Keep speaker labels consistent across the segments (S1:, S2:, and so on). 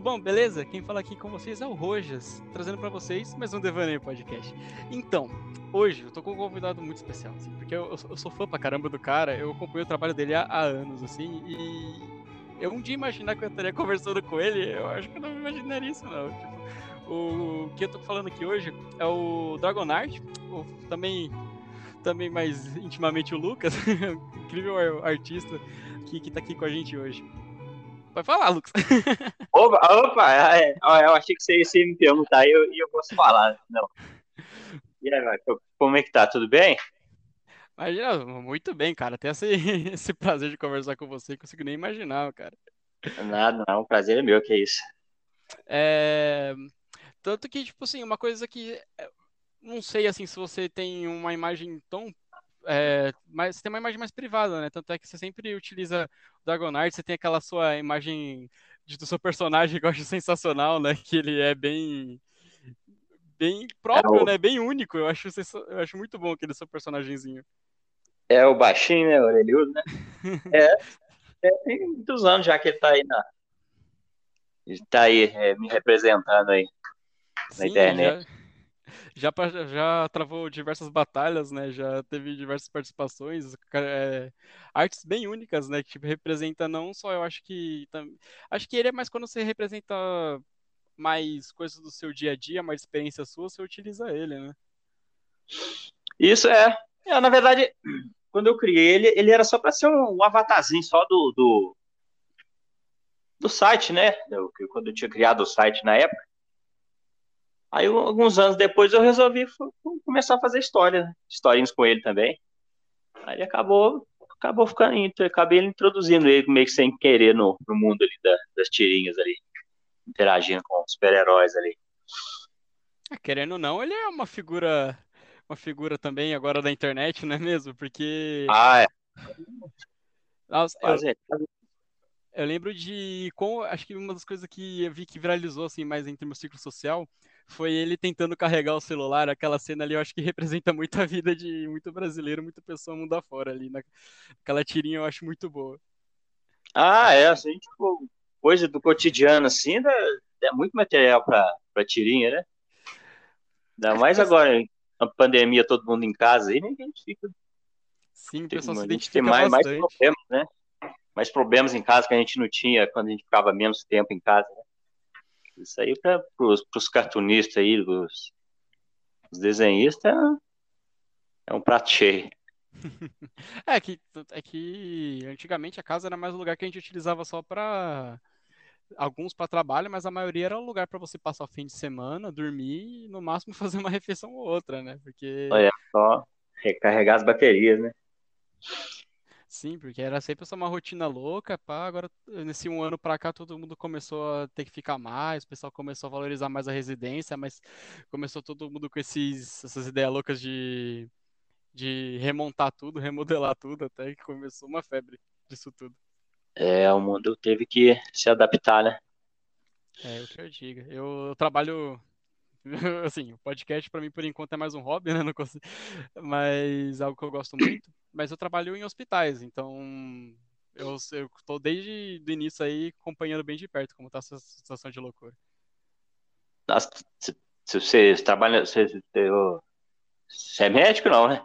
S1: tudo bom? Beleza? Quem fala aqui com vocês é o Rojas, trazendo para vocês mais um Devaneio Podcast. Então, hoje eu tô com um convidado muito especial, assim, porque eu, eu, sou fã pra caramba do cara, eu acompanho o trabalho dele há, há, anos, assim, e eu um dia imaginar que eu estaria conversando com ele, eu acho que eu não imaginaria isso, não. Tipo, o que eu tô falando aqui hoje é o Dragonart, o, também, também mais intimamente o Lucas, incrível artista que, que tá aqui com a gente hoje. Pode falar, Lucas.
S2: Opa, opa é, eu achei que você ia me perguntar e eu, eu posso falar. Não. E aí, como é que tá? Tudo bem?
S1: Imagina, muito bem, cara. Ter esse, esse prazer de conversar com você, consigo nem imaginar, cara.
S2: Nada, não. O prazer é meu, que é isso.
S1: É... Tanto que, tipo assim, uma coisa que. É, não sei, assim, se você tem uma imagem tão é, mas você tem uma imagem mais privada, né? Tanto é que você sempre utiliza o Dragonite, você tem aquela sua imagem de, do seu personagem que eu acho sensacional, né? Que ele é bem bem próprio, é o... né? Bem único. Eu acho, eu acho muito bom aquele seu personagemzinho.
S2: É o baixinho, né? O orelhudo, né? é, é, tem muitos anos já que ele tá aí na. Ele tá aí é, me representando aí na Sim, internet.
S1: Já já, já travou diversas batalhas, né? Já teve diversas participações, é, artes bem únicas, né? Que tipo, representa não só, eu acho que. Acho que ele é mais quando você representa mais coisas do seu dia a dia, mais experiência sua, você utiliza ele, né?
S2: Isso é. é na verdade, quando eu criei ele, ele era só para ser um, um, avatarzinho só do, do, do site, né? Eu, quando eu tinha criado o site na época. Aí, alguns anos depois, eu resolvi começar a fazer história, né? historinhas com ele também. Aí acabou, acabou ficando, acabei introduzindo ele meio que sem querer no, no mundo ali da, das tirinhas ali, interagindo com super-heróis ali.
S1: É, querendo ou não, ele é uma figura, uma figura também agora da internet, não é mesmo? Porque.
S2: Ah, é.
S1: Nossa, eu, eu lembro de. Com, acho que uma das coisas que eu vi que viralizou assim, mais entre meu ciclo social foi ele tentando carregar o celular. Aquela cena ali eu acho que representa muito a vida de muito brasileiro, muita pessoa mundo afora ali. Aquela tirinha eu acho muito boa.
S2: Ah, é, assim, tipo, coisa do cotidiano, assim, é muito material pra, pra tirinha, né? Ainda mais que agora, na pandemia, todo mundo em casa aí, ninguém fica.
S1: Sim, o pessoal se identifica
S2: mais,
S1: bastante.
S2: mais problemas, né? Mais problemas em casa que a gente não tinha quando a gente ficava menos tempo em casa, né? Isso aí para os cartunistas aí, os, os desenhistas, é um prato cheio.
S1: é, que, é que antigamente a casa era mais um lugar que a gente utilizava só para alguns para trabalho, mas a maioria era um lugar para você passar o fim de semana, dormir e no máximo fazer uma refeição ou outra, né? Porque
S2: é só recarregar as baterias, né?
S1: Sim, porque era sempre essa uma rotina louca, pá, agora nesse um ano pra cá todo mundo começou a ter que ficar mais, o pessoal começou a valorizar mais a residência, mas começou todo mundo com esses, essas ideias loucas de, de remontar tudo, remodelar tudo, até que começou uma febre disso tudo.
S2: É, o mundo teve que se adaptar, né?
S1: É, o que eu diga. Eu, eu trabalho assim, o podcast para mim por enquanto é mais um hobby, né? Não consigo... Mas algo que eu gosto muito. Mas eu trabalho em hospitais, então eu, tô desde o início aí acompanhando bem de perto como tá essa situação de loucura.
S2: Nossa, se, você trabalha, você, você é médico não, né?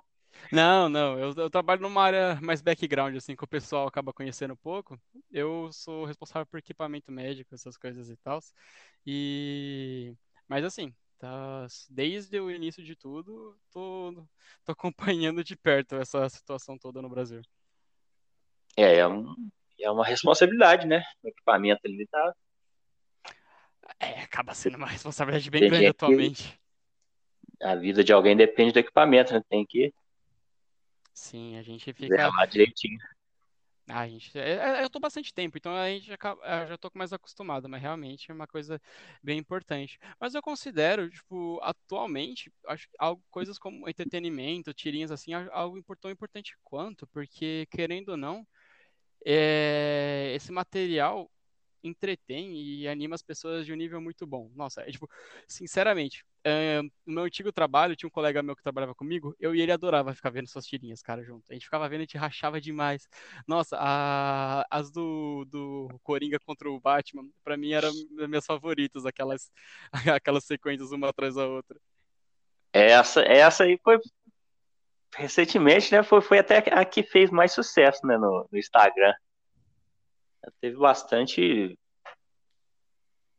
S1: Não, não, eu, eu, trabalho numa área mais background, assim, que o pessoal acaba conhecendo um pouco. Eu sou responsável por equipamento médico, essas coisas e tal. E... Mas assim, Tá, desde o início de tudo, tô, tô acompanhando de perto essa situação toda no Brasil.
S2: É, é, um, é uma responsabilidade, né? O equipamento ali tá.
S1: É, acaba sendo uma responsabilidade bem Tem grande atualmente.
S2: A vida de alguém depende do equipamento, né? Tem que.
S1: Sim, a gente fica.
S2: lá direitinho.
S1: Ah, gente, é, é, eu tô bastante tempo, então a gente já, já tô mais acostumado, mas realmente é uma coisa bem importante. Mas eu considero, tipo, atualmente, acho algo, coisas como entretenimento, tirinhas assim, algo tão importante quanto, porque querendo ou não, é, esse material entretém e anima as pessoas de um nível muito bom. Nossa, é tipo, sinceramente, no meu antigo trabalho, tinha um colega meu que trabalhava comigo, eu e ele adorava ficar vendo suas tirinhas, cara, junto. A gente ficava vendo, a gente rachava demais. Nossa, a, as do, do Coringa contra o Batman, pra mim eram as minhas favoritas, aquelas, aquelas sequências uma atrás da outra.
S2: Essa, essa aí foi recentemente, né? Foi, foi até a que fez mais sucesso né, no, no Instagram. Teve bastante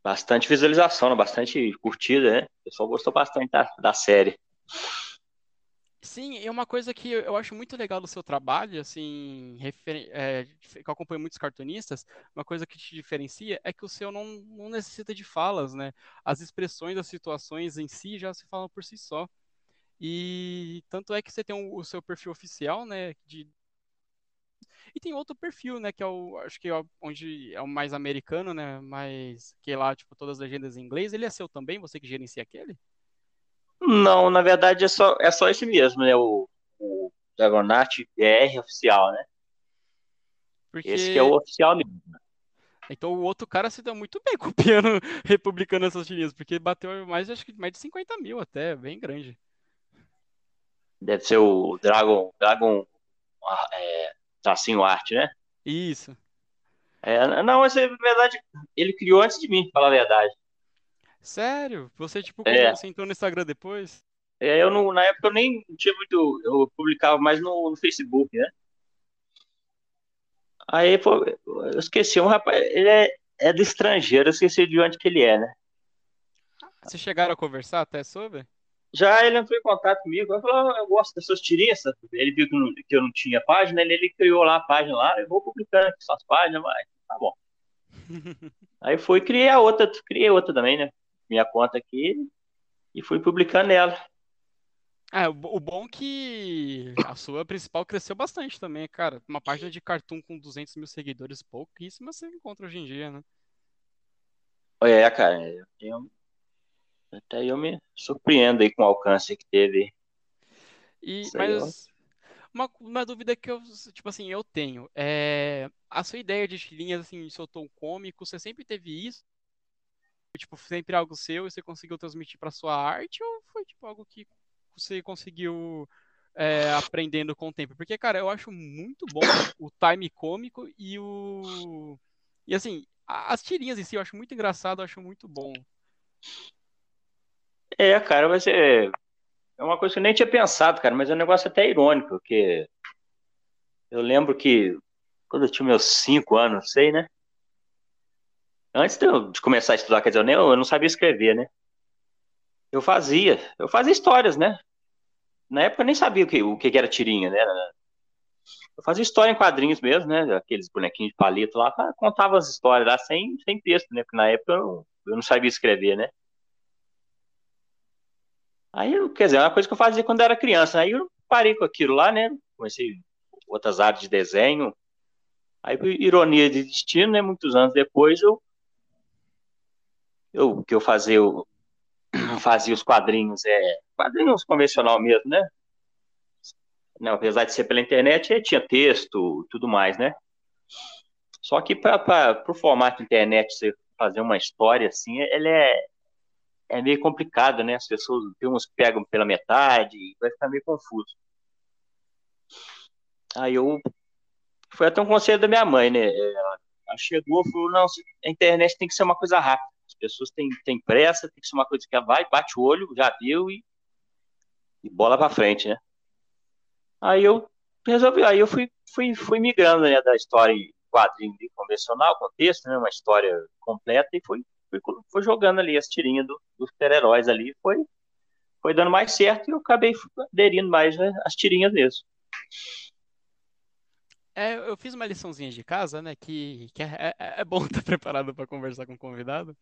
S2: bastante visualização, né, bastante curtida, né? O pessoal gostou bastante da, da série.
S1: Sim, é uma coisa que eu acho muito legal do seu trabalho, assim, é, que eu acompanho muitos cartunistas, uma coisa que te diferencia é que o seu não, não necessita de falas, né? As expressões das situações em si já se falam por si só. E tanto é que você tem o seu perfil oficial, né, de e tem outro perfil, né, que é o, acho que é onde é o mais americano, né, mas que lá, tipo, todas as legendas em inglês, ele é seu também, você que gerencia aquele?
S2: Não, na verdade é só, é só esse mesmo, né, o, o Dragonart BR oficial, né? Porque... Esse que é o oficial mesmo.
S1: Então o outro cara se deu muito bem copiando, republicando essas tirinhas, porque bateu mais, acho que mais de 50 mil até, bem grande.
S2: Deve ser o Dragon, Dragon é, tracinho arte, né?
S1: Isso.
S2: É, não, mas é verdade, ele criou antes de mim, falar a verdade.
S1: Sério? Você, tipo, é. você entrou no Instagram depois?
S2: É, eu não, na época eu nem tinha muito, eu publicava mais no, no Facebook, né? Aí, pô, eu esqueci, um rapaz, ele é, é do estrangeiro, eu esqueci de onde que ele é, né?
S1: Vocês chegaram a conversar até sobre?
S2: Já ele entrou em contato comigo, ele falou, ah, eu gosto das suas tirinhas, ele viu que, não, que, eu não tinha página, ele, ele criou lá a página lá, eu vou publicando aqui suas páginas, mas tá bom. Aí fui criei a outra, criei outra também, né? Minha conta aqui e fui publicando ela.
S1: É, o bom é que a sua principal cresceu bastante também, cara. Uma página de cartoon com 200 mil seguidores, pouquíssima você encontra hoje em dia, né?
S2: É, cara, eu tenho até eu me surpreendo aí com o alcance que teve.
S1: E, mas uma, uma dúvida que eu, tipo assim, eu tenho. É, a sua ideia de tirinhas, assim, seu tom cômico, você sempre teve isso? Tipo, sempre algo seu e você conseguiu transmitir para sua arte? Ou foi, tipo, algo que você conseguiu é, aprendendo com o tempo? Porque, cara, eu acho muito bom o time cômico e o... E, assim, as tirinhas em si eu acho muito engraçado, eu acho muito bom.
S2: É, cara, mas é, é uma coisa que eu nem tinha pensado, cara, mas é um negócio até irônico, porque eu lembro que quando eu tinha meus cinco anos, sei, né? Antes de, eu, de começar a estudar, quer dizer, eu, nem, eu não sabia escrever, né? Eu fazia, eu fazia histórias, né? Na época eu nem sabia o que, o que era tirinha, né? Eu fazia história em quadrinhos mesmo, né? Aqueles bonequinhos de palito lá, contava as histórias lá sem, sem texto, né? Porque na época eu eu não sabia escrever, né? Aí, quer dizer, é uma coisa que eu fazia quando era criança. Aí eu parei com aquilo lá, né? Comecei outras áreas de desenho. Aí, ironia de destino, né? Muitos anos depois, eu, eu que eu fazia, eu fazia os quadrinhos, é, quadrinhos convencional mesmo, né? Não, apesar de ser pela internet, tinha texto, tudo mais, né? Só que para o formato internet, você fazer uma história assim, ele é, é meio complicado, né? As pessoas, uns pegam pela metade, vai ficar meio confuso. Aí eu. Foi até um conselho da minha mãe, né? Ela chegou e falou: não, a internet tem que ser uma coisa rápida. As pessoas têm, têm pressa, tem que ser uma coisa que vai, bate o olho, já viu e, e bola pra frente, né? Aí eu resolvi, aí eu fui, fui, fui migrando né, da história quadrinho convencional, contexto, né? Uma história completa e fui fui, fui jogando ali as tirinhas do, dos super-heróis ali, foi, foi dando mais certo e eu acabei aderindo mais né, as tirinhas mesmo.
S1: É, eu fiz uma liçãozinha de casa, né? Que, que é, é, é bom estar preparado para conversar com o convidado.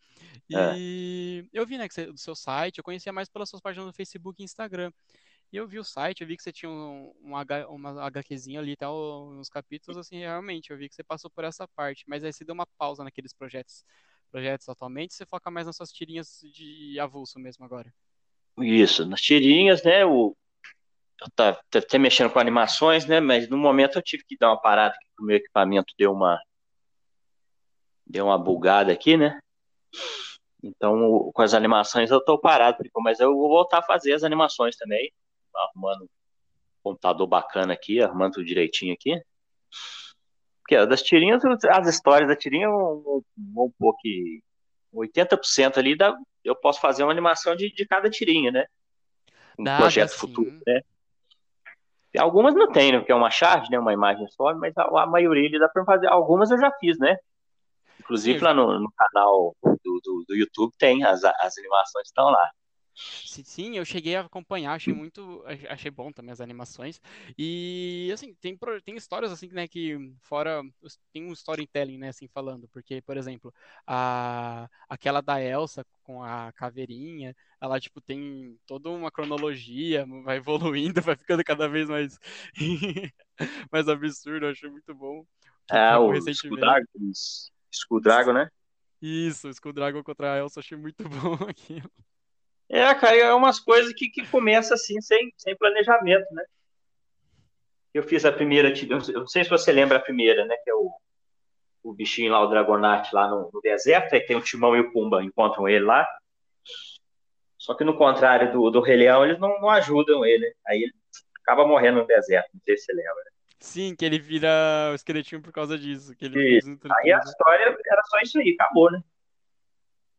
S1: E é. eu vi, né, que você, do seu site, eu conhecia mais pelas suas páginas no Facebook e Instagram. E eu vi o site, eu vi que você tinha um, um H, uma HQzinha ali, tal, nos capítulos, assim, realmente, eu vi que você passou por essa parte. Mas aí você deu uma pausa naqueles projetos projetos atualmente, você foca mais nas suas tirinhas de avulso mesmo agora.
S2: Isso, nas tirinhas, né? O, eu tá, tá até mexendo com animações, né? Mas no momento eu tive que dar uma parada, que o meu equipamento deu uma deu uma bugada aqui, né? Então, com as animações eu tô parado, mas eu vou voltar a fazer as animações também, arrumando um computador bacana aqui, arrumando tudo direitinho aqui. Porque das tirinhas, as histórias da tirinha, vamos pôr que 80% ali dá, eu posso fazer uma animação de, de cada tirinha, né? Um Dá, projeto futuro, né? Algumas não tem, né? Porque é uma charge, né? Uma imagem só, mas a, a maioria ele dá para fazer. Algumas eu já fiz, né? Inclusive Sim. lá no, no canal do, do, do, YouTube tem, as, as animações estão lá.
S1: Sim, eu cheguei a acompanhar, achei muito, achei bom também as animações. E assim, tem tem histórias assim, né, que fora tem um storytelling, né, assim falando, porque por exemplo, a aquela da Elsa com a caveirinha, ela tipo tem toda uma cronologia, vai evoluindo, vai ficando cada vez mais mais absurdo, eu achei muito bom.
S2: É, o Skull Dragon, Skull Dragon, né?
S1: Isso, Skull Dragon contra a Elsa, achei muito bom aquilo.
S2: É, cara, é umas coisas que, que começa assim, sem, sem planejamento, né? Eu fiz a primeira, eu não sei se você lembra a primeira, né? Que é o, o bichinho lá, o Dragonite, lá no, no deserto, aí tem o Timão e o Pumba, encontram ele lá. Só que no contrário do, do Rei Leão, eles não, não ajudam ele. Aí ele acaba morrendo no deserto, não sei se você lembra.
S1: Sim, que ele vira o esqueletinho por causa disso. Que ele
S2: aí a história era só isso aí, acabou, né?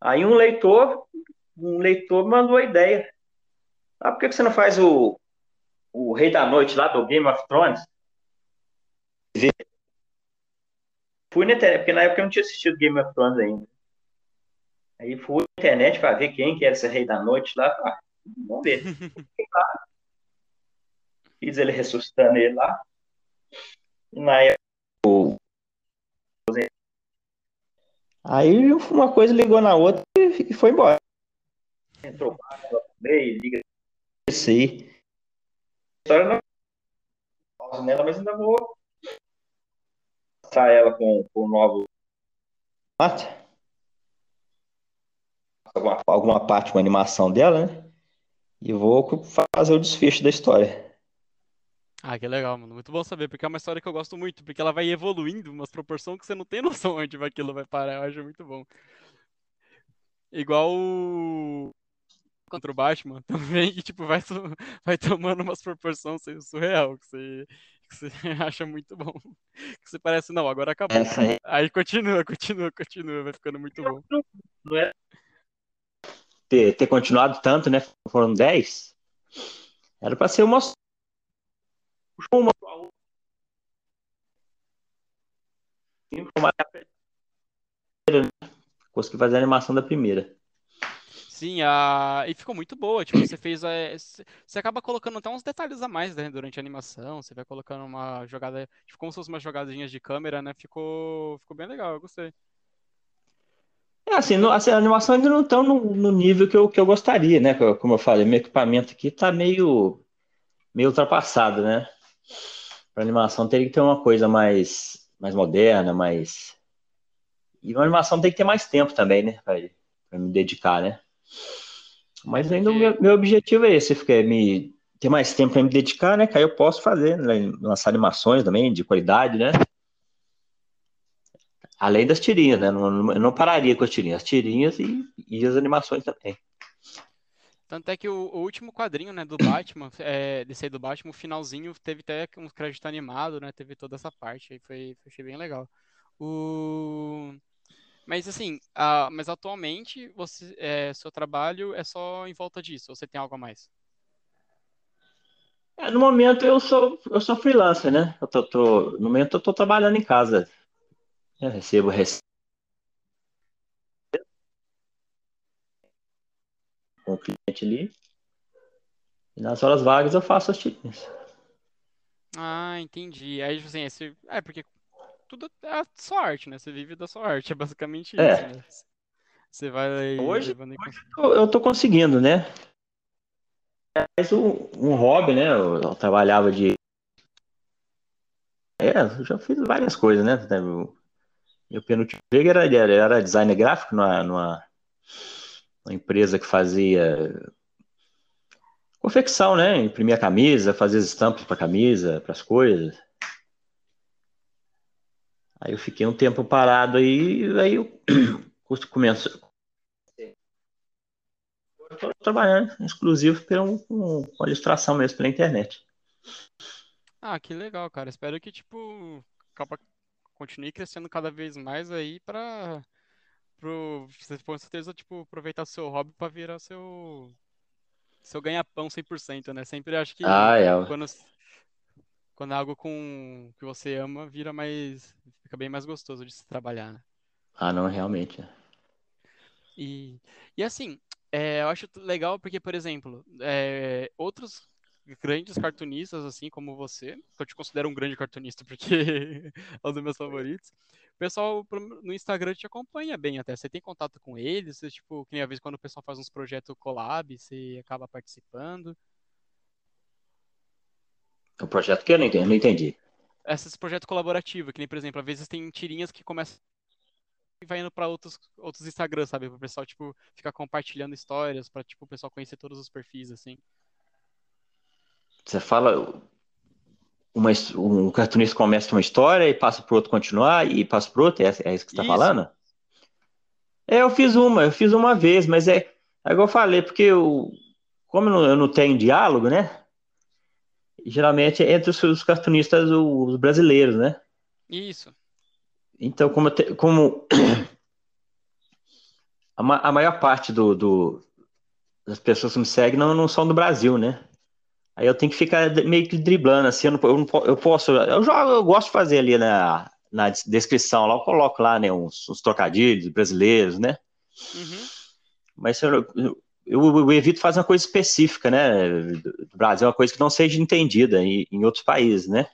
S2: Aí um leitor um leitor mandou a ideia. Ah, por que você não faz o, o Rei da Noite lá do Game of Thrones? Fui na internet, porque na época eu não tinha assistido Game of Thrones ainda. Aí fui na internet para ver quem que era esse Rei da Noite lá. Ah, vamos ver. Fiz ele ressuscitando ele lá. E na época, Aí uma coisa ligou na outra e foi embora entrou no meio, liga. A história não pausa nela, mas ainda vou passar ela com, com o novo alguma, alguma parte com a animação dela, né? E vou fazer o desfecho da história.
S1: Ah, que legal, mano. Muito bom saber, porque é uma história que eu gosto muito, porque ela vai evoluindo, umas proporções que você não tem noção onde aquilo vai parar. Eu acho muito bom. Igual contra o Batman também, que tipo, vai, vai tomando umas proporções surreal, que você, que você acha muito bom. Que você parece, não, agora acabou. Aí... aí... continua, continua, continua, vai ficando muito bom. Não é
S2: ter, ter continuado tanto, né? Foram 10. Era pra ser uma. Uma. Consegui fazer a animação da primeira.
S1: Sim, a... e ficou muito boa. Tipo, você fez. É... Você acaba colocando até uns detalhes a mais, né, durante a animação. Você vai colocando uma jogada. Tipo, como se fosse umas jogadinhas de câmera, né? Ficou, ficou bem legal, eu gostei.
S2: É assim, no, assim, a animação ainda não estão no, no, nível que eu, que eu gostaria, né? Como eu falei, meu equipamento aqui tá meio, meio ultrapassado, né? Para animação teria que ter uma coisa mais, mais moderna, mais. E uma animação tem que ter mais tempo também, né? Para me dedicar, né? Mas ainda o meu, meu objetivo é esse, é me ter mais tempo para me dedicar, né? Que aí eu posso fazer, né? lançar animações também de qualidade, né? Além das tirinhas, né? Não, não, eu não pararia com as tirinhas, as tirinhas e, e as animações também.
S1: Tanto é que o, o último quadrinho, né, do Batman, é, desse aí do Batman, o finalzinho teve até um crédito animado, né? Teve toda essa parte aí, foi, foi achei bem legal. O... Mas assim, uh, mas atualmente você, é, seu trabalho é só em volta disso, ou você tem algo a mais?
S2: É, no momento eu sou eu sou freelancer, né? Eu tô, tô no momento eu tô trabalhando em casa. Eu recebo rece... com o cliente ali. E nas horas vagas eu faço as tirinhas.
S1: Ah, entendi. Aí, tipo assim, esse... é porque tudo é só arte, né? Você vive da sua arte, é basicamente é. isso, né? Você vai
S2: hoje, hoje eu tô conseguindo, né? Mais um, um hobby, né? Eu, eu, trabalhava de. É, eu já fiz várias coisas, né? Meu penúltimo emprego era, era designer gráfico numa, numa, numa empresa que fazia confecção, né? Imprimia camisa, fazia estampas para camisa, para as coisas. Aí eu fiquei um tempo parado aí, aí eu começo. Estou trabalhando exclusivo pela, com a ilustração mesmo pela internet.
S1: Ah, que legal, cara. Espero que, tipo, acaba- continue crescendo cada vez mais aí pra, pro, você com certeza, tipo, aproveitar seu hobby pra virar seu, seu ganha-pão 100%, né? Sempre acho que
S2: Ah, é.
S1: quando, quando é algo com que você ama, vira mais, fica bem mais gostoso de se trabalhar, né?
S2: Ah, não, realmente.
S1: E, e assim, é, eu acho legal porque, por exemplo, é, outros grandes cartunistas, assim como você, que eu te considero um grande cartunista porque é um dos meus favoritos, o pessoal no Instagram te acompanha bem até. Você tem contato com eles? Você, tipo, que nem a vez quando o pessoal faz uns projetos collab, você acaba participando.
S2: O projeto que eu não entendi, não entendi.
S1: Esses projetos colaborativos, que nem, por exemplo, às vezes tem tirinhas que começam e vai indo pra outros, outros Instagrams, sabe? Pro pessoal, tipo, ficar compartilhando histórias, pra, tipo, o pessoal conhecer todos os perfis, assim.
S2: Você fala uma, um cartunista começa uma história e passa para outro continuar e passa para outro, é, é isso que você está falando? É, eu fiz uma, eu fiz uma vez, mas é, é igual eu falei, porque eu, como eu não, eu não tenho diálogo, né? Geralmente é entre os, cartunistas os brasileiros, né?
S1: Isso.
S2: Então, como, te- como a, ma- a maior parte do, do- das pessoas que me seguem não, não são do Brasil, né? Aí eu tenho que ficar meio que driblando, assim, eu, não, eu, não eu posso, eu jogo, eu gosto de fazer ali na, na des- descrição, lá eu coloco lá, né, uns, uns trocadilhos brasileiros, né?
S1: Uhum.
S2: Mas eu, eu, eu- evito fazer uma coisa específica, né? Do Brasil, uma coisa que não seja entendida em, em outros países, né?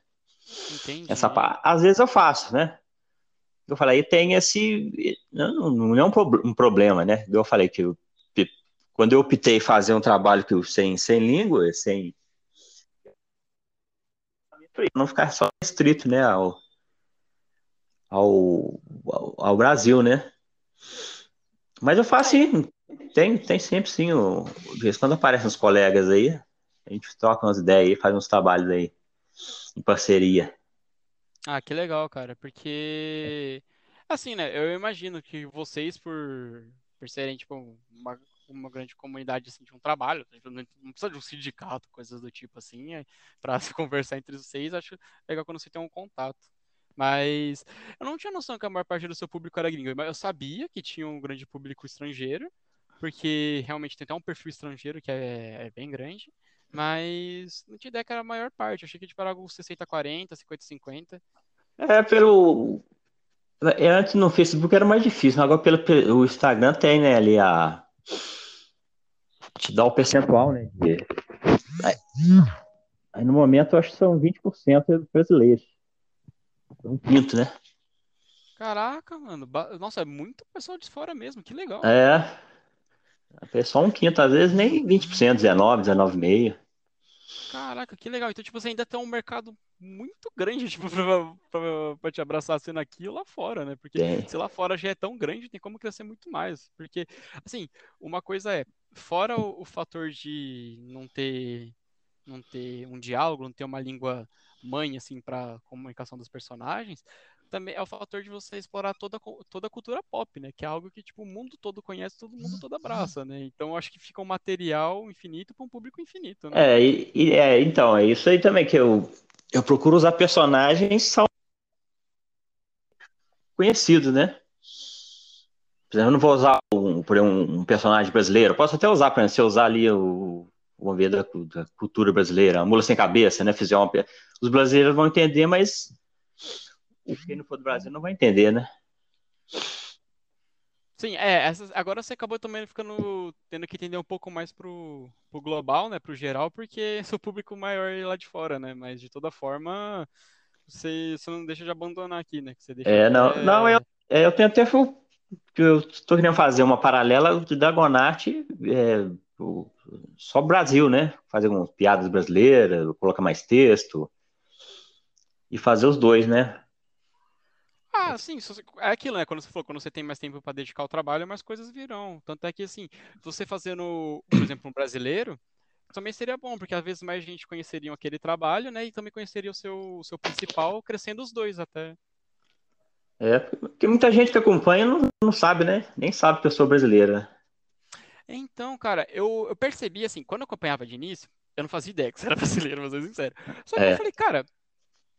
S1: Entendi.
S2: Essa, às vezes eu faço, né? Eu falei, tem esse. Não, não é um, prob- um problema, né? Eu falei que eu- quando eu optei fazer um trabalho que eu- sem, sem língua, sem. Não ficar só restrito, né? Ao, ao, ao Brasil, né? Mas eu faço sim. Tem, tem sempre sim. O, de vez em quando aparecem uns colegas aí, a gente troca umas ideias aí, faz uns trabalhos aí em parceria.
S1: Ah, que legal, cara, porque assim, né, eu imagino que vocês por, por serem, tipo, uma, uma grande comunidade, assim, de um trabalho, tipo, não precisa de um sindicato, coisas do tipo, assim, é, pra se conversar entre vocês, acho legal quando você tem um contato. Mas eu não tinha noção que a maior parte do seu público era gringo, mas eu sabia que tinha um grande público estrangeiro, porque realmente tem até um perfil estrangeiro que é, é bem grande, mas não tinha ideia que era a maior parte, eu achei que tipo, era algo 60-40, 50-50.
S2: É, pelo. é, Antes no Facebook era mais difícil, agora pelo, pelo- o Instagram tem, né, ali a. Te dá o percentual, né? de- Aí, aí no momento eu acho que são 20% brasileiros. Um quinto, né?
S1: Caraca, mano. Nossa, é muito pessoal de fora mesmo. Que legal.
S2: É, é só um quinto, às vezes nem 20%, 19, 19,5%.
S1: Caraca, que legal. Então, tipo, você ainda tem um mercado muito grande, tipo, pra, pra- pra te abraçar sendo aqui ou lá fora, né? Porque se lá fora já é tão grande, tem como crescer muito mais. Porque, assim, uma coisa é, fora o, o fator de não ter, não ter um diálogo, não ter uma língua mãe, assim, pra comunicação dos personagens, também é o fator de você explorar toda, toda a cultura pop, né? Que é algo que, tipo, o mundo todo conhece, todo mundo todo abraça, né? Então, acho que fica um material infinito para um público infinito, né?
S2: É, e, e- é, então, é isso aí também que eu, eu procuro usar personagens conhecidos, né? Por exemplo, eu não vou usar um, um personagem brasileiro. Posso até usar, por exemplo, se eu usar ali o, vamos ver, da, da cultura brasileira, a mula sem cabeça, né? Fizer uma, os brasileiros vão entender, mas quem não for do Brasil não vai entender, né?
S1: Sim, é, essas, agora você acabou também ficando tendo que entender um pouco mais pro, pro global, né, pro geral, porque seu público maior é lá de fora, né, mas de toda forma, você, você não deixa de abandonar aqui, né, que você deixa
S2: É, não, não eu, é, eu tenho até eu estou querendo fazer uma paralela de Dragonarte é, o- só Brasil, né? Fazer umas piadas brasileiras, colocar mais texto e fazer os dois, né?
S1: Ah, sim, é aquilo, né, quando você falou, quando você tem mais tempo para dedicar ao trabalho, mais coisas virão, tanto é que, assim, você fazendo, por exemplo, um brasileiro, também seria bom, porque às vezes mais gente conheceria aquele trabalho, né, e também conheceria o seu, o seu principal, crescendo os dois até.
S2: É, porque muita gente que acompanha não, não sabe, né? Nem sabe que eu sou brasileira.
S1: Então, cara, eu, eu percebi assim, quando eu acompanhava de início, eu não fazia ideia que você era brasileiro, vou ser sincero. Só que
S2: É.
S1: eu falei, cara,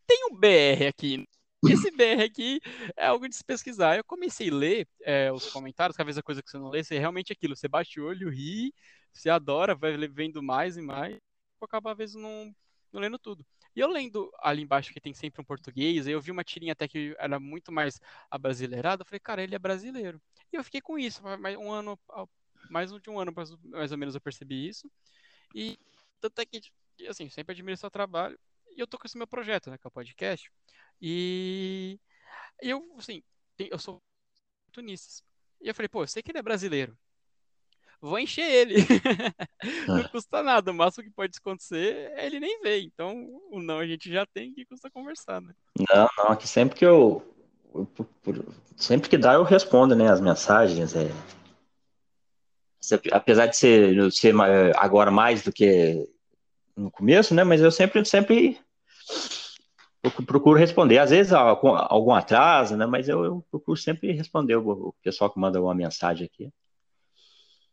S1: tem um BR aqui. Esse BR aqui é algo de se pesquisar. Eu comecei a ler é, os comentários, cada vez a coisa que você não lê, você é realmente aquilo. Você bate o olho, ri, você adora, vai vendo mais e mais, e acaba às vezes não, não lendo tudo. E eu lendo ali embaixo que tem sempre um português, eu vi uma tirinha até que era muito mais abrasileirada, eu falei, cara, ele é brasileiro. E eu fiquei com isso, um ano, mais de um ano mais ou menos eu percebi isso. E tanto é que, assim, sempre admiro seu trabalho. E eu tô com esse meu projeto, né, que é o podcast. E eu, assim, eu sou oportunistas. E eu falei, pô, eu sei que ele é brasileiro. Vou encher ele. Não
S2: Ah.
S1: custa nada. O máximo que pode acontecer é ele nem ver. Então, o não a gente já tem que custa conversar, né?
S2: Não, não, aqui sempre que eu, eu- sempre que dá eu respondo, né, as mensagens, é, apesar de ser, ser agora mais do que no começo, né, mas eu sempre, sempre procu- procuro responder, às vezes algum, algum atraso, né, mas eu, eu procuro sempre responder o, pessoal que manda uma mensagem aqui.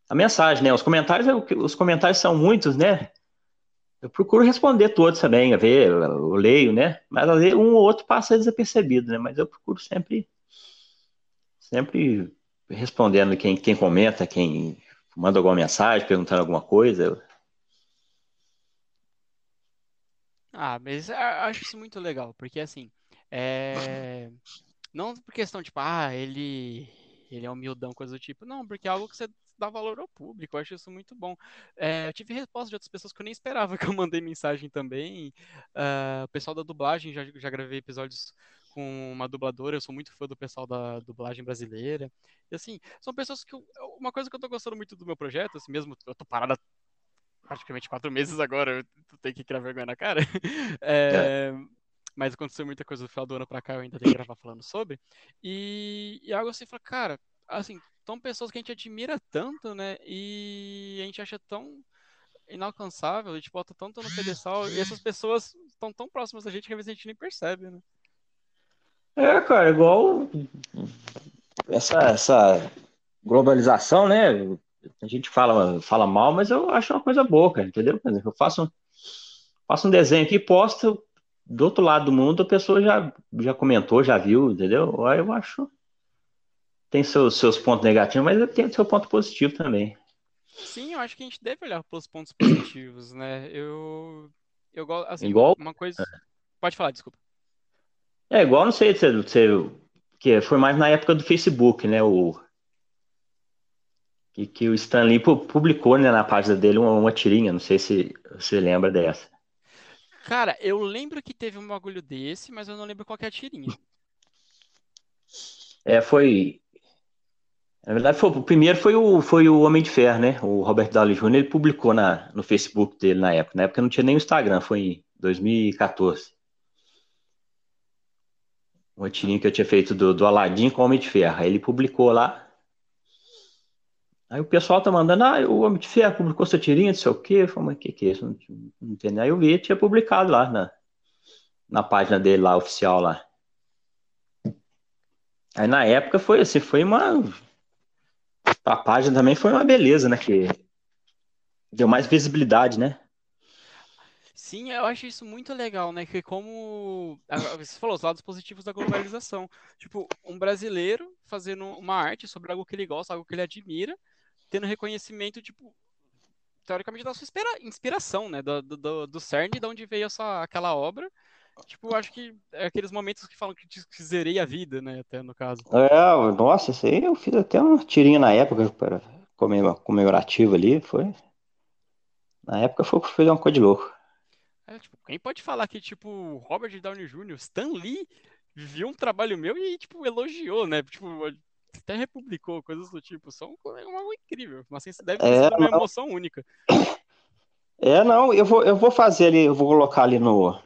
S2: A mensagem, né, os comentários, eu- os comentários são muitos, né, eu procuro responder todos também, a ver, eu leio, né? Mas às vezes um ou outro passa desapercebido, né? Mas eu procuro sempre, sempre respondendo quem, quem comenta, quem manda alguma mensagem, perguntando alguma coisa.
S1: Ah, mas eu acho isso muito legal, porque assim, é... não por questão tipo, ah, ele ele é humildão, coisa do tipo, não, porque é algo que você dá valor ao público, eu acho isso muito bom. É, eu tive resposta de outras pessoas que eu nem esperava que eu mandei mensagem também. Ah, o pessoal da dublagem, já, já gravei episódios com uma dubladora, eu sou muito fã do pessoal da dublagem brasileira. E assim, são pessoas que eu- uma coisa que eu tô gostando muito do meu projeto, assim mesmo, eu tô parada praticamente quatro meses agora, eu tenho que criar vergonha na cara. É, mas aconteceu muita coisa do final do ano pra cá, eu ainda tenho que gravar falando sobre. E, e algo assim, fala, cara, assim, são pessoas que a gente admira tanto, né? E a gente acha tão inalcançável, a gente bota tanto no pedestal, e essas pessoas estão tão próximas da gente que às vezes a gente nem percebe, né?
S2: É, cara, igual essa, essa globalização, né? A gente fala, fala mal, mas eu acho uma coisa boa, cara, entendeu? Por exemplo, eu faço, um- faço um desenho aqui, posto do outro lado do mundo, a pessoa já, já comentou, já viu, entendeu? Aí eu acho. Tem seus, seus pontos negativos, mas tem seu ponto positivo também.
S1: Sim, eu acho que a gente deve olhar pelos pontos positivos, né? Eu, eu gosto, assim,
S2: Igual.
S1: uma coisa... Pode falar, desculpa.
S2: É igual, não sei se você. Que foi mais na época do Facebook, né? O, que, que o Stan Lee pu- publicou né, na página dele uma, uma tirinha, não sei se você lembra dessa.
S1: Cara, eu lembro que teve um bagulho desse, mas eu não lembro qual é a tirinha.
S2: É, foi. Na verdade, foi, o primeiro foi o, foi o Homem de Ferro, né? O Robert Downey Jr. Ele publicou na, no Facebook dele na época. Na época não tinha nem o Instagram, foi em 2014. Uma tirinha que eu tinha feito do, do Aladdin com o Homem de Ferro. Aí ele publicou lá. Aí o pessoal tá mandando, ah, o Homem de Ferro publicou sua tirinha, não sei o quê. Eu falei, mas o que que é isso? Não, não entendo. Aí eu vi, tinha publicado lá na, na página dele lá, oficial lá. Aí na época foi assim, foi uma. A página também foi uma beleza, né? Que deu mais visibilidade, né?
S1: Sim, eu acho isso muito legal, né? Que como você falou, os lados positivos da globalização. Tipo, um brasileiro fazendo uma arte sobre algo que ele gosta, algo que ele admira, tendo reconhecimento, tipo, teoricamente da sua inspira- inspiração, né? Do, do, do- cerne de onde veio essa, aquela obra. Tipo, acho que é aqueles momentos que falam que zerei a vida, né? Até no caso.
S2: É, nossa, isso aí eu fiz até uma tirinha na época para comem- comemorativa ali, foi. Na época foi, foi uma coisa de louco.
S1: É, tipo, quem pode falar que, tipo, Robert Downey Jr., Stan Lee, viu um trabalho meu e, tipo, elogiou, né? Tipo, até republicou, coisas do tipo. São é algo incrível. Mas assim, deve ter
S2: É,
S1: sido uma
S2: não.
S1: emoção única.
S2: É, não, eu vou, eu vou fazer ali, eu vou colocar ali no.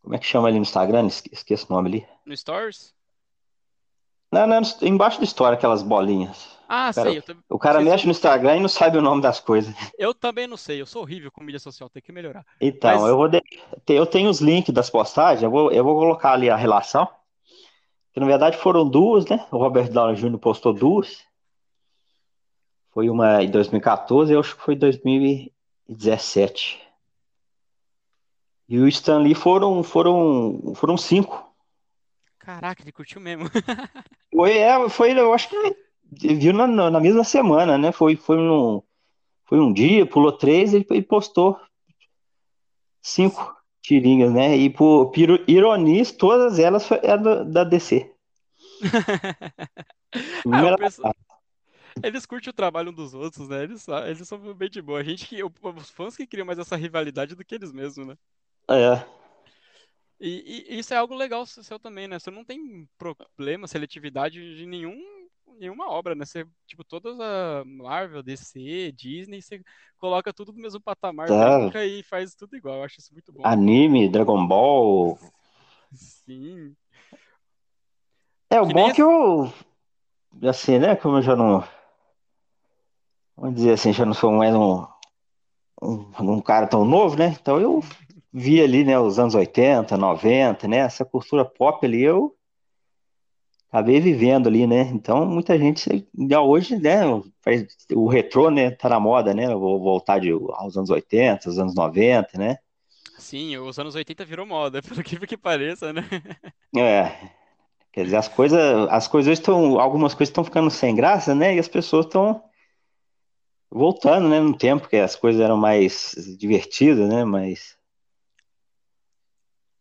S2: Como é que chama ali no Instagram? Esque- Esqueço o nome ali.
S1: No Stories?
S2: Não, não, embaixo da história, aquelas bolinhas.
S1: Ah,
S2: Cara,
S1: sei.
S2: O cara mexe no Instagram e não sabe o nome das coisas.
S1: eu também não sei. Eu sou horrível com mídia social. Tem que melhorar.
S2: Então,
S1: Mas-
S2: eu vou de- eu tenho os links das postagens, eu vou, eu vou colocar ali a relação. Que na verdade foram duas, né? O Robert Downey Jr. postou duas. Foi uma em 2014 e eu acho que foi em 2017. E o Stan Lee foram, foram, foram cinco.
S1: Caraca, ele curtiu mesmo.
S2: Foi, é, foi, eu acho que viu na, na mesma semana, né? Foi, foi, um, foi um dia, pulou três e, e postou cinco tirinhas, né? E por, por ironia, todas elas eram da DC.
S1: ah, penso... Eles curtem o trabalho um dos outros, né? Eles, eles são bem de boa. A gente que, os fãs que criam mais essa rivalidade do que eles mesmos, né?
S2: É.
S1: E, e, isso é algo legal seu também, né? Você não tem problema, seletividade de nenhum, nenhuma obra, né? Você, tipo, todas a Marvel, DC, Disney, você coloca tudo no mesmo patamar,
S2: tá.
S1: e faz tudo igual. Eu acho isso muito bom.
S2: Anime, Dragon Ball.
S1: Sim.
S2: É, o que bom é que eu. Assim, né? Como eu já não. Vamos dizer assim, já não sou mais um, um, um cara tão novo, né? Então eu vi ali, né, os anos 80, 90, né, essa cultura pop ali, eu acabei vivendo ali, né, então muita gente, já hoje, né, o retrô, né, tá na moda, né, vou voltar de, aos anos 80, aos anos 90, né.
S1: Sim, os anos 80 virou moda, pelo que, que pareça, né.
S2: É, quer dizer, as coisas, as coisas estão, algumas coisas estão ficando sem graça, né, e as pessoas estão voltando, né, no tempo que as coisas eram mais divertidas, né, mais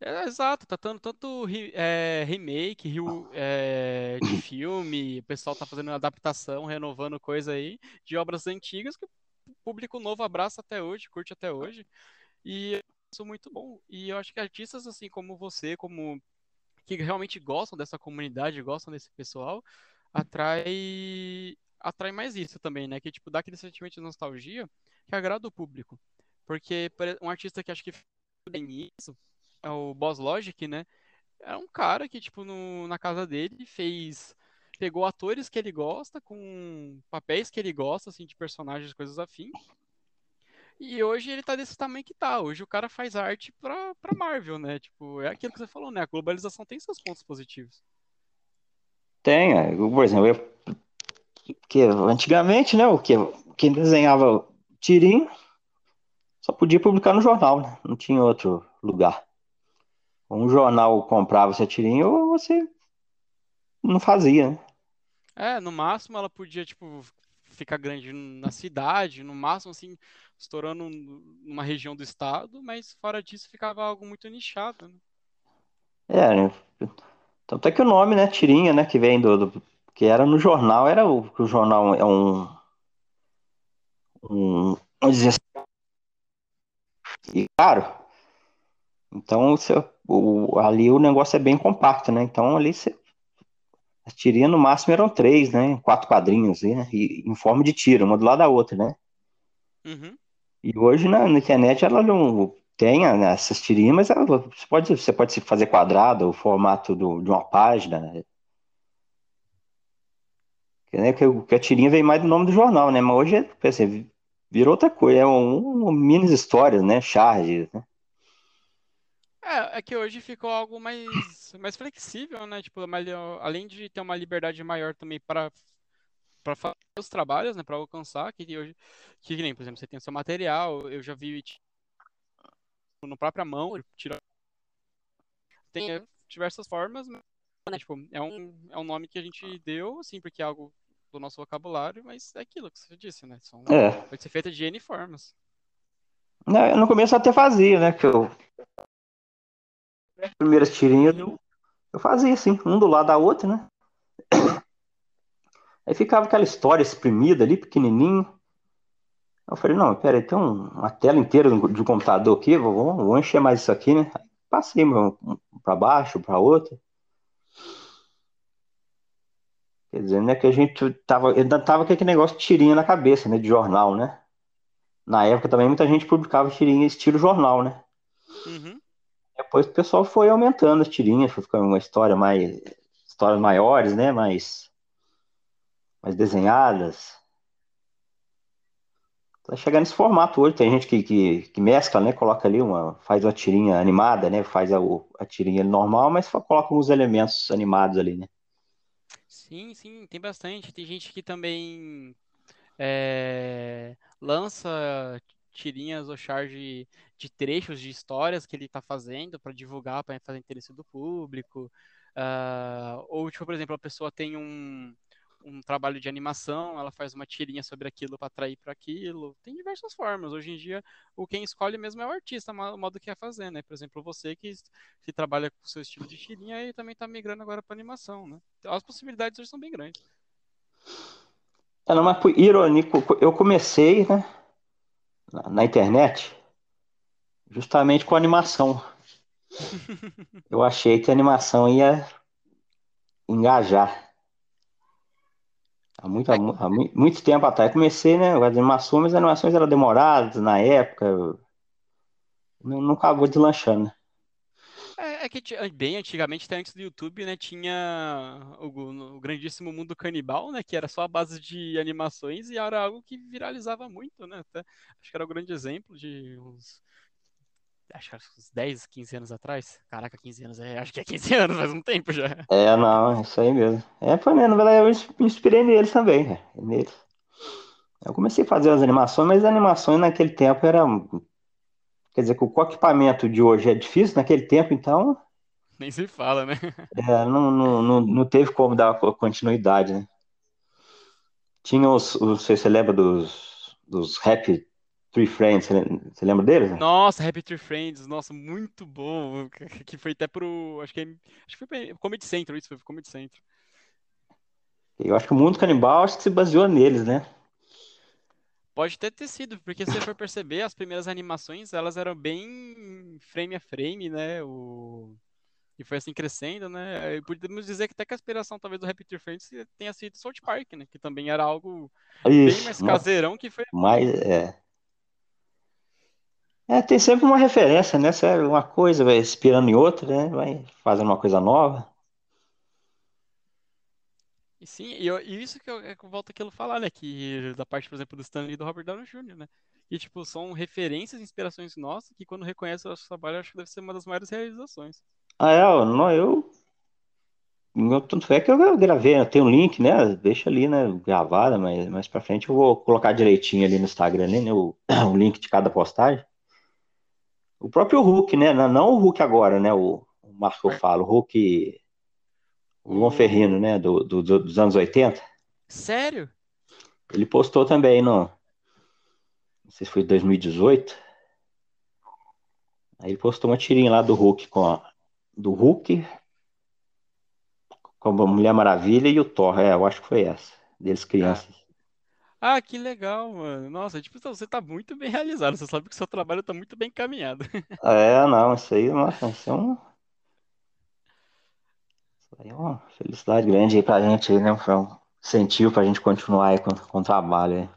S1: é, exato, tá dando tanto é, remake rio, é, de filme, o pessoal tá fazendo adaptação, renovando coisa aí, de obras antigas que o público novo abraça até hoje, curte até hoje. E isso é muito bom. E eu acho que artistas assim como você, como que realmente gostam dessa comunidade, gostam desse pessoal, atrai atrai mais isso também, né? Que tipo dá aquele sentimento de nostalgia que agrada o público. Porque um artista que acho que bem isso é o Boss Logic, né? É um cara que, tipo, no, na casa dele fez. Pegou atores que ele gosta, com papéis que ele gosta, assim, de personagens, coisas afim. E hoje ele tá desse tamanho que tá. Hoje o cara faz arte pra, pra Marvel, né? Tipo, é aquilo que você falou, né? A globalização tem seus pontos positivos.
S2: Tem, é. por exemplo, eu, que antigamente, né, o que quem desenhava tirinho só podia publicar no jornal, né? Não tinha outro lugar um jornal comprava essa tirinha ou você não fazia, né?
S1: É, no máximo ela podia, tipo, ficar grande na cidade, no máximo, assim, estourando numa região do estado, mas fora disso ficava algo muito nichado, né?
S2: É, né? tanto é que o nome, né, tirinha, né, que vem do, do que era no jornal, era o que o jornal é um, um vamos dizer assim, e claro, então você o, ali o negócio é bem compacto, né? Então ali você, as tirinhas no máximo eram três, né? Quatro quadrinhos, né? E, em forma de tiro, uma do lado da outra, né?
S1: Uhum.
S2: E hoje na, na, internet ela não tem né, essas tirinhas, mas ela, você, pode, você pode fazer quadrado, o formato do, de uma página. Né? Que, que a tirinha vem mais do nome do jornal, né? Mas hoje, assim, virou outra coisa, é um, um mini histórias, né? Charges, né?
S1: É, é que hoje ficou algo mais, mais flexível, né? Tipo, além de ter uma liberdade maior também para para fazer os trabalhos, né, para alcançar, que hoje, que nem, por exemplo, você tem o seu material, eu já vi no própria mão, tira tem diversas formas, mas, né, tipo, é um, é um nome que a gente deu, assim, porque é algo do nosso vocabulário, mas é aquilo que você disse, né? São,
S2: é.
S1: Pode ser feita de N formas.
S2: No começo até fazia, né? Que eu primeiras tirinhas eu, eu fazia assim, um do lado da outra, né? Aí ficava aquela história exprimida ali, pequenininho. Eu falei, não, peraí, tem uma tela inteira de um computador aqui, vou, vou encher mais isso aqui, né? Aí passei para baixo, para outra. Quer dizer, né, que a gente tava, ainda tava com aquele negócio de tirinha na cabeça, né, de jornal, né? Na época também muita gente publicava tirinha estilo jornal, né?
S1: Uhum.
S2: Depois o pessoal foi aumentando as tirinhas, foi ficando uma história mais. histórias maiores, né? Mais, mais desenhadas. Tá chegando nesse formato hoje. Tem gente que, que, que mescla, né? Coloca ali uma. Faz uma tirinha animada, né? Faz a, a tirinha normal, mas coloca uns elementos animados ali, né?
S1: Sim, sim, tem bastante. Tem gente que também é, lança tirinhas ou charge de trechos de histórias que ele está fazendo para divulgar, para fazer interesse do público. Uh, ou, tipo, por exemplo, a pessoa tem um, um trabalho de animação, ela faz uma tirinha sobre aquilo para atrair para aquilo. Tem diversas formas. Hoje em dia, o quem escolhe mesmo é o artista, o modo que quer fazer, né? Por exemplo, você que, que trabalha com o seu estilo de tirinha e também está migrando agora para animação, né? As possibilidades hoje são bem grandes.
S2: É, não, mas por irônico, eu comecei, né, na, na internet justamente com animação. eu achei que a animação ia engajar. Há muito, há, há muito tempo atrás. Comecei, né? As animações, mas as animações eram demoradas na época. Não, não acabou deslanchando.
S1: É, é que bem antigamente, até antes do YouTube, né, tinha o, o, grandíssimo mundo canibal, né, que era só a base de animações e era algo que viralizava muito, né, até, acho que era o um grande exemplo de uns, acho que uns 10, 15 anos atrás. Caraca, 15 anos, é, acho que é 15 anos, faz um tempo já.
S2: É, não, isso aí mesmo. É, foi mesmo, eu me inspirei neles também, né, neles. Eu comecei a fazer as animações, mas as animações naquele tempo eram Quer dizer que o equipamento de hoje é difícil naquele tempo, então.
S1: Nem se fala, né?
S2: É, não, não, não, não teve como dar continuidade, né? Tinha os, os você lembra dos, dos Happy Three Friends, você lembra deles? Né?
S1: Nossa, Happy Three Friends, nossa, muito bom. Que foi até pro. Acho que, é, acho que foi pro Comedy Central, isso foi pro Comedy Central.
S2: Eu acho que o mundo canibal acho que se baseou neles, né?
S1: Pode até ter sido, porque se você for perceber, as primeiras animações, elas eram bem frame a frame, né? O... E foi assim crescendo, né? E podemos dizer que até que a aspiração talvez do Raptor Friends tenha sido South Park, né? Que também era algo Isso, bem mais caseirão que foi.
S2: Mais, é. É, tem sempre uma referência, né? Sério, uma coisa vai inspirando em outra, né? Vai fazendo uma coisa nova.
S1: Sim, e, eu, isso que eu, é eu volto aquilo falar, né? Que da parte, por exemplo, do Stanley e do Robert Downey Jr., né? Que, tipo, são referências e inspirações nossas que quando reconhece o nosso trabalho, acho que deve ser uma das maiores realizações.
S2: Ah, é, não, eu. Tanto é que eu gravei, tenho um link, né? Deixa ali, né? Gravada, mas mais pra frente eu vou colocar direitinho ali no Instagram, né? O, o link de cada postagem. O próprio Hulk, né? Não o Hulk agora, né? O, o Marco eu falo, o Hulk o João Ferrino, né? Do, do, dos anos 80.
S1: Sério?
S2: Ele postou também no. Não sei se foi 2018. Aí ele postou uma tirinha lá do Hulk com a, do Hulk com a Mulher Maravilha e o Thor. É, eu acho que foi essa. Deles crianças.
S1: Ah, que legal, mano. Nossa, tipo, você tá muito bem realizado. Você sabe que o seu trabalho tá muito bem encaminhado.
S2: É, não, isso aí, nossa, isso é um aí uma felicidade grande aí pra gente aí, né? Foi um incentivo pra gente continuar aí com, com o trabalho aí.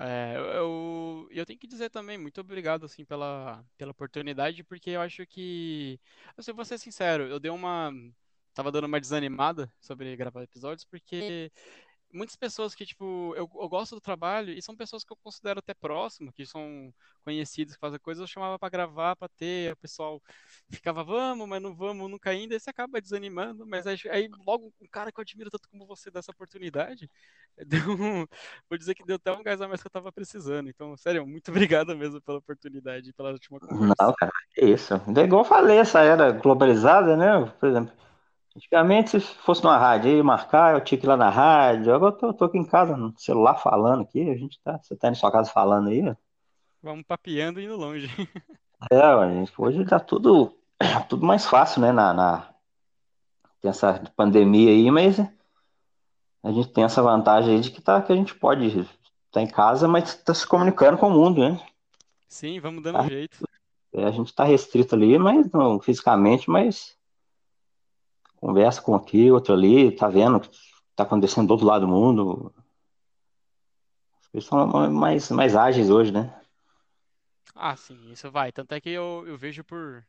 S1: É, eu, eu tenho que dizer também, muito obrigado, assim, pela, pela oportunidade, porque eu acho que, assim, vou ser sincero, eu dei uma, tava dando uma desanimada sobre gravar episódios, porque muitas pessoas que, tipo, eu, eu gosto do trabalho e são pessoas que eu considero até próximo, que são conhecidos, que fazem coisas, eu chamava para gravar, para ter, o pessoal ficava, vamos, mas não vamos, nunca ainda, e você acaba desanimando, mas aí, aí, logo um cara que eu admiro tanto como você dessa oportunidade, um, vou dizer que deu até um gás a mais que eu tava precisando, então, sério, muito obrigado mesmo pela oportunidade pela última conversa.
S2: Não, cara, isso. É igual eu falei, essa era globalizada, né, por exemplo, Antigamente, se fosse numa rádio aí, marcar, eu tinha que ir lá na rádio. Agora eu tô, tô aqui em casa, no celular falando aqui. A gente tá, você tá na sua casa falando aí, né?
S1: Vamos papeando e indo longe.
S2: É, gente, hoje tá tudo, tudo mais fácil, né? Na, na, tem essa pandemia aí, mas a gente tem essa vantagem aí de que, tá, que a gente pode estar tá em casa, mas tá se comunicando com o mundo, né?
S1: Sim, vamos dando tá, jeito.
S2: É, a gente tá restrito ali, mas não fisicamente, mas conversa com aqui, outro ali, tá vendo o que tá acontecendo do outro lado do mundo. As coisas são mais, mais ágeis hoje, né?
S1: Ah, sim, isso vai. Tanto é que eu, eu vejo por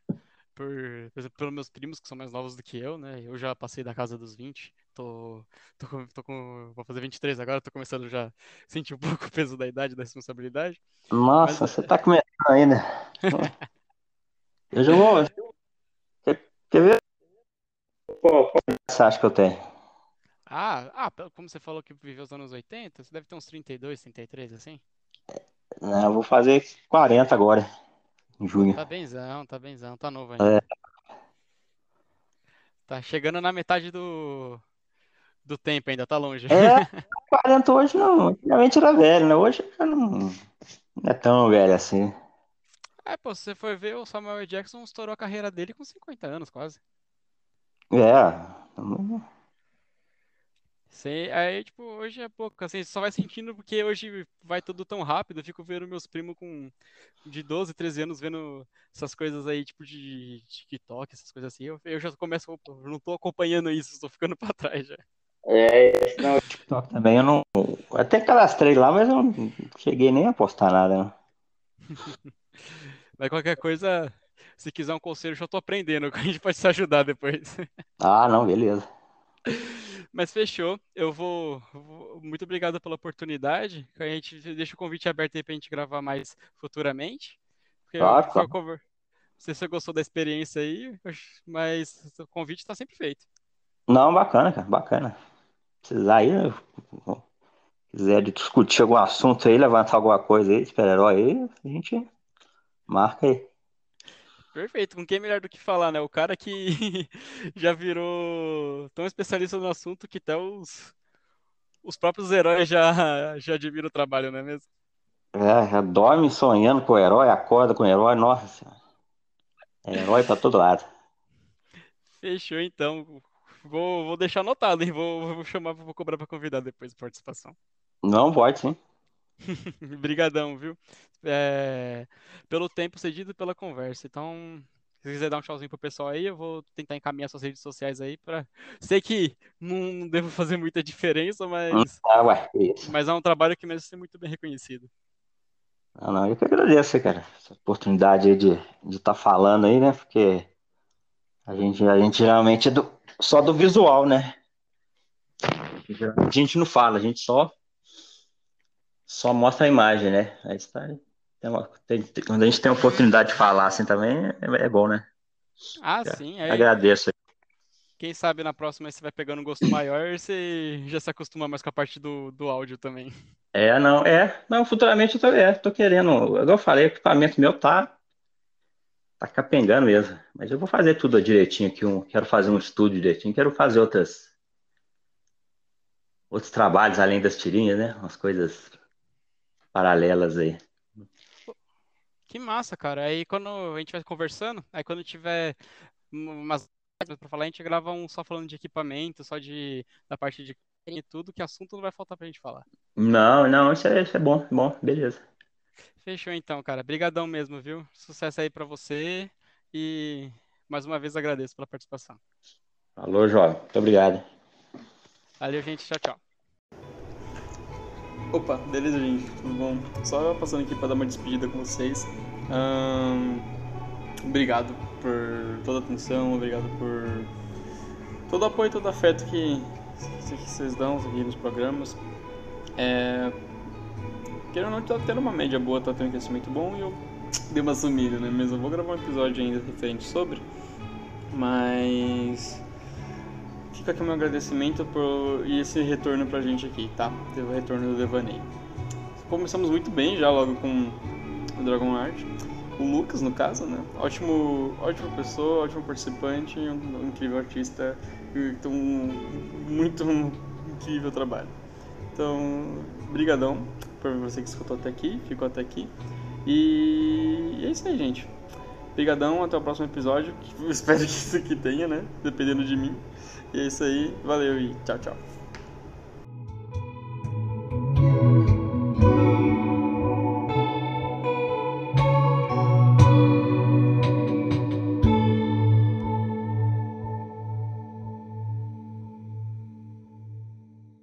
S1: por, por exemplo, pelos meus primos que são mais novos do que eu, né? Eu já passei da casa dos 20, tô, tô, com, tô com, vou fazer 23 agora, tô começando já a sentir um pouco o peso da idade, da responsabilidade.
S2: Nossa, Mas, você tá começando ainda. eu já vou. Quer, quer ver? Qual, qual você acha que eu tenho?
S1: Ah, ah, como você falou que viveu os anos 80, você deve ter uns 32, 33, assim?
S2: Não, eu vou fazer 40 agora, em junho.
S1: Tá benzão, tá benzão, tá novo ainda. É. Tá chegando na metade do, do tempo ainda, tá longe.
S2: É, 40 hoje não, antigamente era velho, né? Hoje já não, não é tão velho assim.
S1: É, pô, se você for ver, o Samuel Jackson estourou a carreira dele com 50 anos, quase.
S2: É.
S1: Sim, aí, tipo, hoje é pouco, assim, só vai sentindo porque hoje vai tudo tão rápido, eu fico vendo meus primos com de 12, 13 anos vendo essas coisas aí, tipo, de TikTok, essas coisas assim, eu, eu já começo, eu não tô acompanhando isso, estou ficando pra trás já.
S2: É, não, TikTok também eu não. Até cadastrei lá, mas eu não cheguei nem a postar nada, não.
S1: Mas qualquer coisa, se quiser um conselho, eu já tô aprendendo, a gente pode se ajudar depois.
S2: Ah, não, beleza.
S1: Mas fechou. Eu vou, vou, Muito obrigado pela oportunidade. A gente deixa o convite aberto aí pra gente gravar mais futuramente.
S2: Claro, claro. Não
S1: sei se você gostou da experiência aí, mas o convite está sempre feito.
S2: Não, bacana, cara, bacana. Precisar aí, quiser discutir algum assunto aí, levantar alguma coisa aí, super-herói aí, a gente marca aí.
S1: Perfeito, com quem é melhor do que falar, né? O cara que já virou tão especialista no assunto que até os, os próprios heróis já, já admiram o trabalho, não é mesmo?
S2: É, dorme sonhando com o herói, acorda com o herói, nossa. É herói pra todo lado.
S1: Fechou então. Vou, vou deixar anotado, hein? Vou, vou chamar, vou cobrar pra convidar depois de participação.
S2: Não, pode sim.
S1: Obrigadão, viu? É, pelo tempo cedido e pela conversa. Então, se quiser dar um tchauzinho pro pessoal aí, eu vou tentar encaminhar suas redes sociais aí para Sei que não devo fazer muita diferença, mas.
S2: Ah, ué, isso.
S1: Mas é um trabalho que merece ser muito bem reconhecido.
S2: Não, não, eu que agradeço, cara, essa oportunidade aí de estar de tá falando aí, né? Porque a gente, a gente geralmente é do, só do visual, né? A gente não fala, a gente só só mostra a imagem, né? Aí está. Uma, tem, quando a gente tem a oportunidade de falar assim também, é, é bom, né?
S1: Ah, Já, sim. Aí,
S2: agradeço.
S1: Quem sabe na próxima você vai pegando um gosto maior e você já se acostuma mais com a parte do, do áudio também.
S2: É, não, é. Não, futuramente eu tô, é, tô querendo. Igual eu falei, o equipamento meu tá. Tá capengando mesmo. Mas eu vou fazer tudo direitinho aqui. Um, quero fazer um estúdio direitinho. Quero fazer outras. Outros trabalhos além das tirinhas, né? Umas coisas paralelas aí.
S1: Que massa, cara. Aí quando a gente vai conversando, aí quando tiver umas para falar, a gente grava um só falando de equipamento, só de da parte de e tudo, que assunto não vai faltar pra gente falar.
S2: Não, não, isso é, isso é bom, bom, beleza.
S1: Fechou então, cara. Brigadão mesmo, viu? Sucesso aí para você e mais uma vez agradeço pela participação.
S2: Alô, jovem. Muito obrigado.
S1: Valeu, gente. Tchau, tchau. Opa, beleza, gente? Tudo bom? Só passando aqui para dar uma despedida com vocês. Um, obrigado por toda a atenção, obrigado por todo o apoio, todo o afeto que, que vocês dão aqui nos programas. É, querendo ou não, tá tendo uma média boa, tá tendo um crescimento bom e eu dei uma sumida, né? Mas eu vou gravar um episódio ainda referente sobre, mas fica aqui o meu agradecimento por e esse retorno pra gente aqui, tá? O retorno do Devaney. Começamos muito bem já logo com o Dragon Art. O Lucas, no caso, né? Ótimo, ótima pessoa, ótimo participante, um, um incrível artista, então, muito um incrível trabalho. Então, brigadão por você que escutou até aqui, ficou até aqui. E é isso aí, gente. Brigadão, até o próximo episódio. espero que isso aqui tenha, né? Dependendo de mim. E é isso aí, valeu e tchau, tchau.